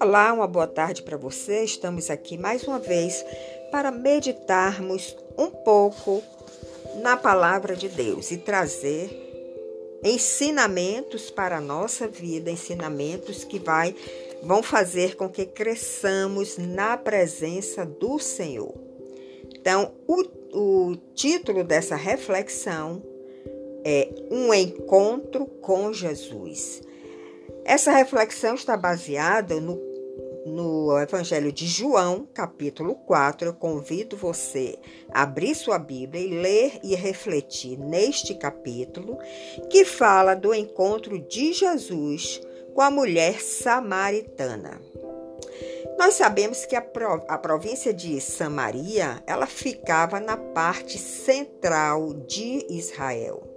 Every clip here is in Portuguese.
Olá, uma boa tarde para você. Estamos aqui mais uma vez para meditarmos um pouco na palavra de Deus e trazer ensinamentos para a nossa vida, ensinamentos que vai, vão fazer com que cresçamos na presença do Senhor. Então, o, o título dessa reflexão é Um Encontro com Jesus. Essa reflexão está baseada no no Evangelho de João, capítulo 4. Eu convido você a abrir sua Bíblia e ler e refletir neste capítulo, que fala do encontro de Jesus com a mulher samaritana. Nós sabemos que a, a província de Samaria, ela ficava na parte central de Israel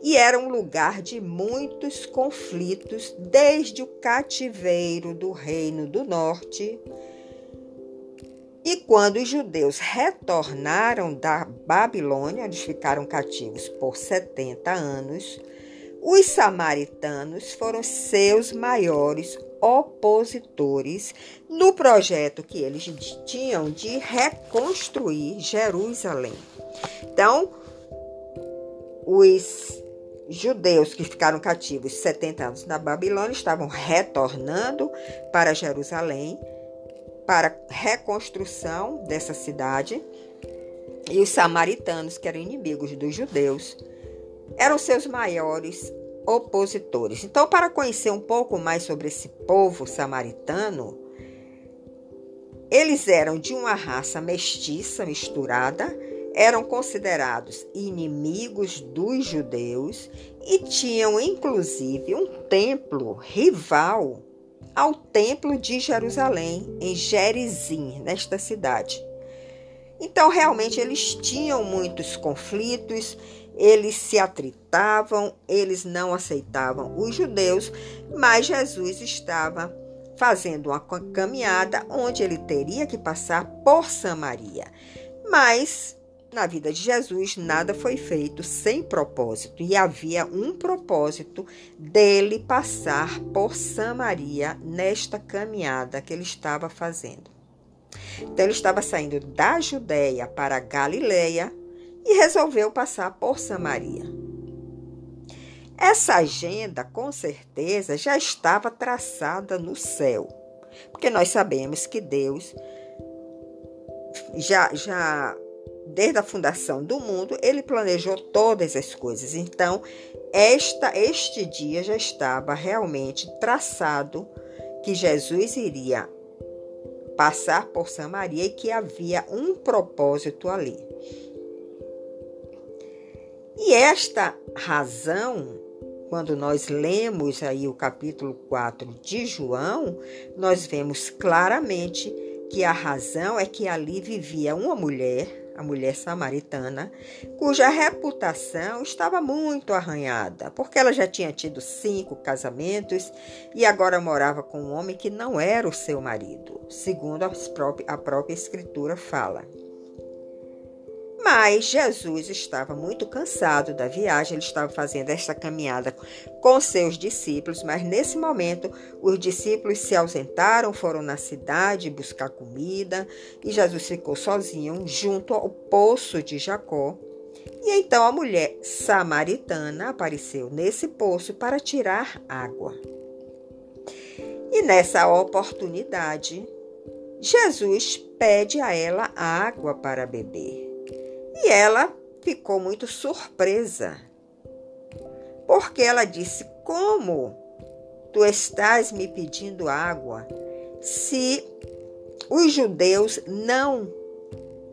e era um lugar de muitos conflitos desde o cativeiro do Reino do Norte. E quando os judeus retornaram da Babilônia, onde ficaram cativos por 70 anos, os samaritanos foram seus maiores opositores no projeto que eles tinham de reconstruir Jerusalém. Então, os judeus que ficaram cativos 70 anos na Babilônia estavam retornando para Jerusalém para reconstrução dessa cidade. E os samaritanos, que eram inimigos dos judeus, eram seus maiores opositores. Então, para conhecer um pouco mais sobre esse povo samaritano, eles eram de uma raça mestiça, misturada, eram considerados inimigos dos judeus e tinham inclusive um templo rival ao templo de Jerusalém, em Gerizim, nesta cidade. Então, realmente, eles tinham muitos conflitos, eles se atritavam, eles não aceitavam os judeus, mas Jesus estava fazendo uma caminhada onde ele teria que passar por Samaria. Mas na vida de Jesus, nada foi feito sem propósito, e havia um propósito dele passar por Samaria nesta caminhada que ele estava fazendo. Então, ele estava saindo da Judéia para Galileia e resolveu passar por Samaria. Essa agenda, com certeza, já estava traçada no céu, porque nós sabemos que Deus já, já desde a fundação do mundo, ele planejou todas as coisas. Então, esta, este dia já estava realmente traçado que Jesus iria passar por Samaria e que havia um propósito ali. E esta razão, quando nós lemos aí o capítulo 4 de João, nós vemos claramente que a razão é que ali vivia uma mulher a mulher samaritana, cuja reputação estava muito arranhada, porque ela já tinha tido cinco casamentos e agora morava com um homem que não era o seu marido, segundo a própria Escritura fala. Mas Jesus estava muito cansado da viagem, ele estava fazendo esta caminhada com seus discípulos, mas nesse momento os discípulos se ausentaram, foram na cidade buscar comida e Jesus ficou sozinho junto ao poço de Jacó. E então a mulher samaritana apareceu nesse poço para tirar água. E nessa oportunidade, Jesus pede a ela água para beber. E ela ficou muito surpresa, porque ela disse: Como tu estás me pedindo água se os judeus não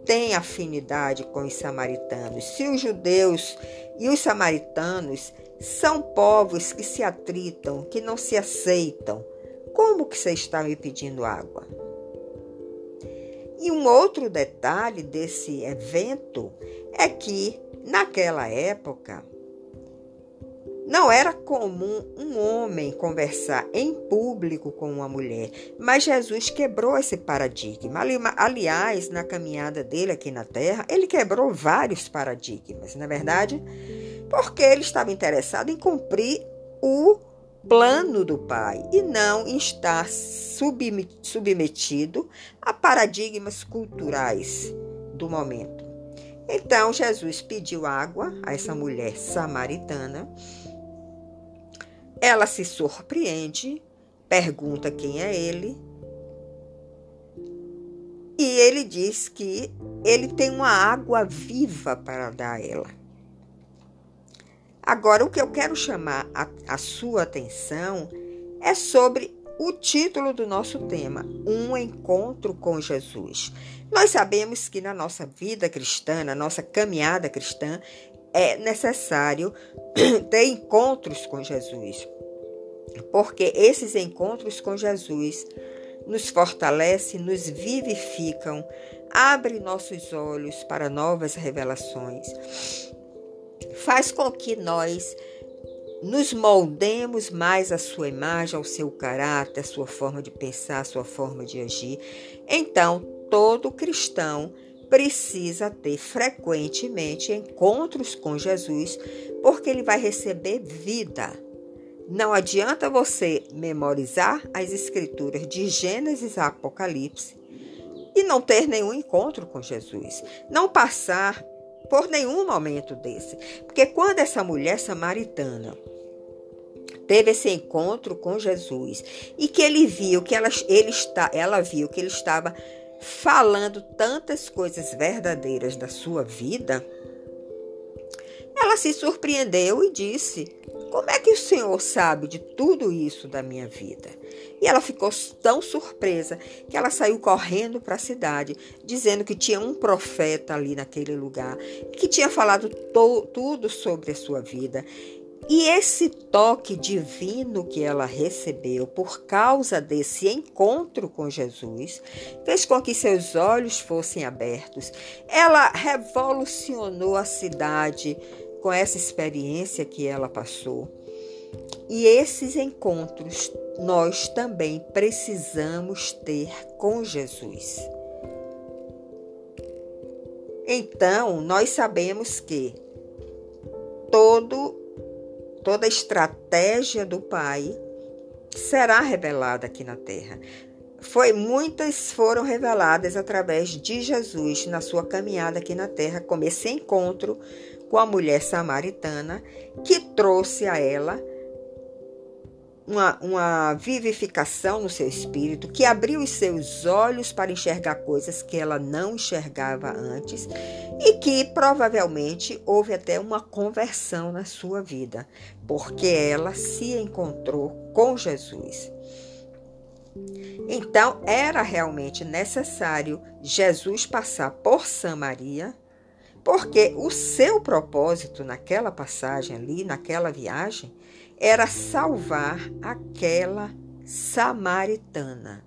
têm afinidade com os samaritanos? Se os judeus e os samaritanos são povos que se atritam, que não se aceitam, como que você está me pedindo água? E um outro detalhe desse evento é que, naquela época, Não era comum um homem conversar em público com uma mulher, mas Jesus quebrou esse paradigma. Aliás, na caminhada dele aqui na Terra, ele quebrou vários paradigmas, na é verdade, porque ele estava interessado em cumprir o plano do Pai e não estar submetido a paradigmas culturais do momento. Então Jesus pediu água a essa mulher samaritana ela se surpreende, pergunta quem é ele. E ele diz que ele tem uma água viva para dar a ela. Agora, o que eu quero chamar a, a sua atenção é sobre o título do nosso tema, Um Encontro com Jesus. Nós sabemos que na nossa vida cristã, na nossa caminhada cristã, é necessário ter encontros com Jesus, porque esses encontros com Jesus nos fortalecem, nos vivificam, abre nossos olhos para novas revelações, faz com que nós nos moldemos mais à sua imagem, ao seu caráter, à sua forma de pensar, à sua forma de agir. Então, todo cristão precisa ter frequentemente encontros com Jesus, porque ele vai receber vida. Não adianta você memorizar as escrituras de Gênesis a Apocalipse e não ter nenhum encontro com Jesus, não passar por nenhum momento desse. Porque quando essa mulher samaritana teve esse encontro com Jesus e que ele viu que ela, ele está, ela viu que ele estava falando tantas coisas verdadeiras da sua vida, ela se surpreendeu e disse: Como é que o Senhor sabe de tudo isso da minha vida? E ela ficou tão surpresa que ela saiu correndo para a cidade, dizendo que tinha um profeta ali naquele lugar, que tinha falado tudo sobre a sua vida e esse toque divino que ela recebeu por causa desse encontro com Jesus fez com que seus olhos fossem abertos. Ela revolucionou a cidade com essa experiência que ela passou. E esses encontros nós também precisamos ter com Jesus. Então, nós sabemos que todo toda estratégia do Pai será revelada aqui na terra. Foi muitas foram reveladas através de Jesus na sua caminhada aqui na terra, como esse encontro com a mulher samaritana que trouxe a ela uma, uma vivificação no seu espírito, que abriu os seus olhos para enxergar coisas que ela não enxergava antes e que provavelmente houve até uma conversão na sua vida, porque ela se encontrou com Jesus. Então, era realmente necessário Jesus passar por Samaria, porque o seu propósito naquela passagem ali, naquela viagem, era salvar aquela samaritana.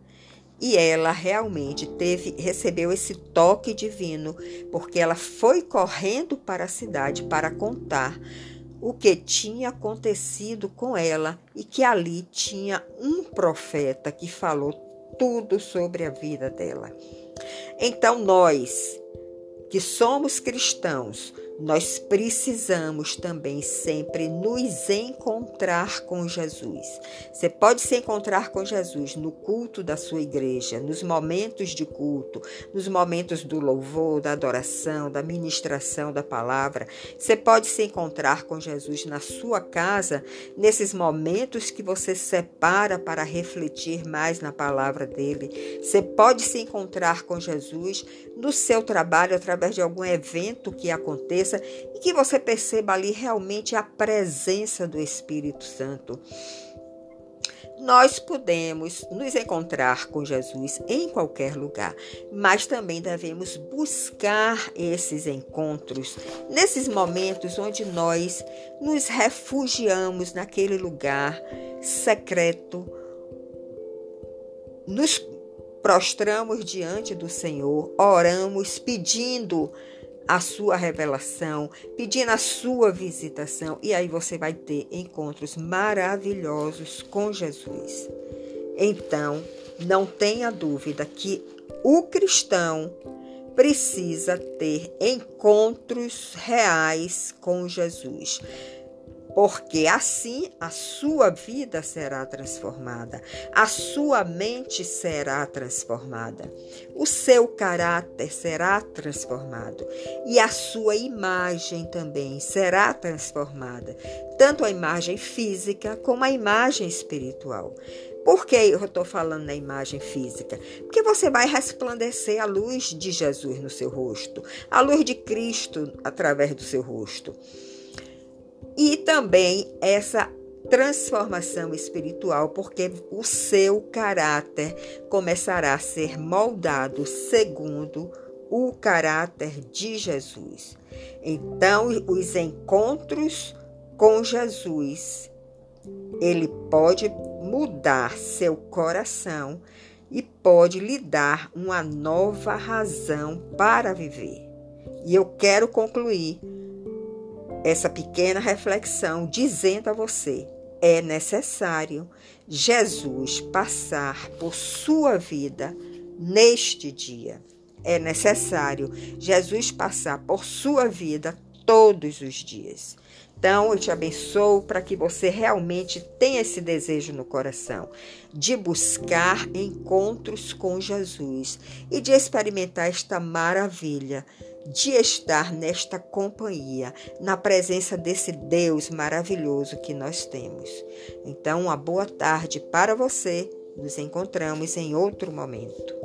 E ela realmente teve, recebeu esse toque divino, porque ela foi correndo para a cidade para contar o que tinha acontecido com ela e que ali tinha um profeta que falou tudo sobre a vida dela. Então nós, que somos cristãos, nós precisamos também sempre nos encontrar com Jesus. Você pode se encontrar com Jesus no culto da sua igreja, nos momentos de culto, nos momentos do louvor, da adoração, da ministração da palavra. Você pode se encontrar com Jesus na sua casa, nesses momentos que você separa para refletir mais na palavra dele. Você pode se encontrar com Jesus no seu trabalho através de algum evento que aconteça e que você perceba ali realmente a presença do Espírito Santo. Nós podemos nos encontrar com Jesus em qualquer lugar, mas também devemos buscar esses encontros nesses momentos onde nós nos refugiamos naquele lugar secreto, nos prostramos diante do Senhor, oramos pedindo a sua revelação, pedindo a sua visitação, e aí você vai ter encontros maravilhosos com Jesus. Então, não tenha dúvida que o cristão precisa ter encontros reais com Jesus porque assim a sua vida será transformada, a sua mente será transformada, o seu caráter será transformado. E a sua imagem também será transformada, tanto a imagem física como a imagem espiritual. Por que eu estou falando na imagem física? Porque você vai resplandecer a luz de Jesus no seu rosto, a luz de Cristo através do seu rosto e também essa transformação espiritual, porque o seu caráter começará a ser moldado segundo o caráter de Jesus. Então, os encontros com Jesus, ele pode mudar seu coração e pode lhe dar uma nova razão para viver. E eu quero concluir essa pequena reflexão dizendo a você: é necessário Jesus passar por sua vida neste dia. É necessário Jesus passar por sua vida todos os dias. Então, eu te abençoo para que você realmente tenha esse desejo no coração de buscar encontros com Jesus e de experimentar esta maravilha de estar nesta companhia, na presença desse Deus maravilhoso que nós temos. Então, uma boa tarde para você. Nos encontramos em outro momento.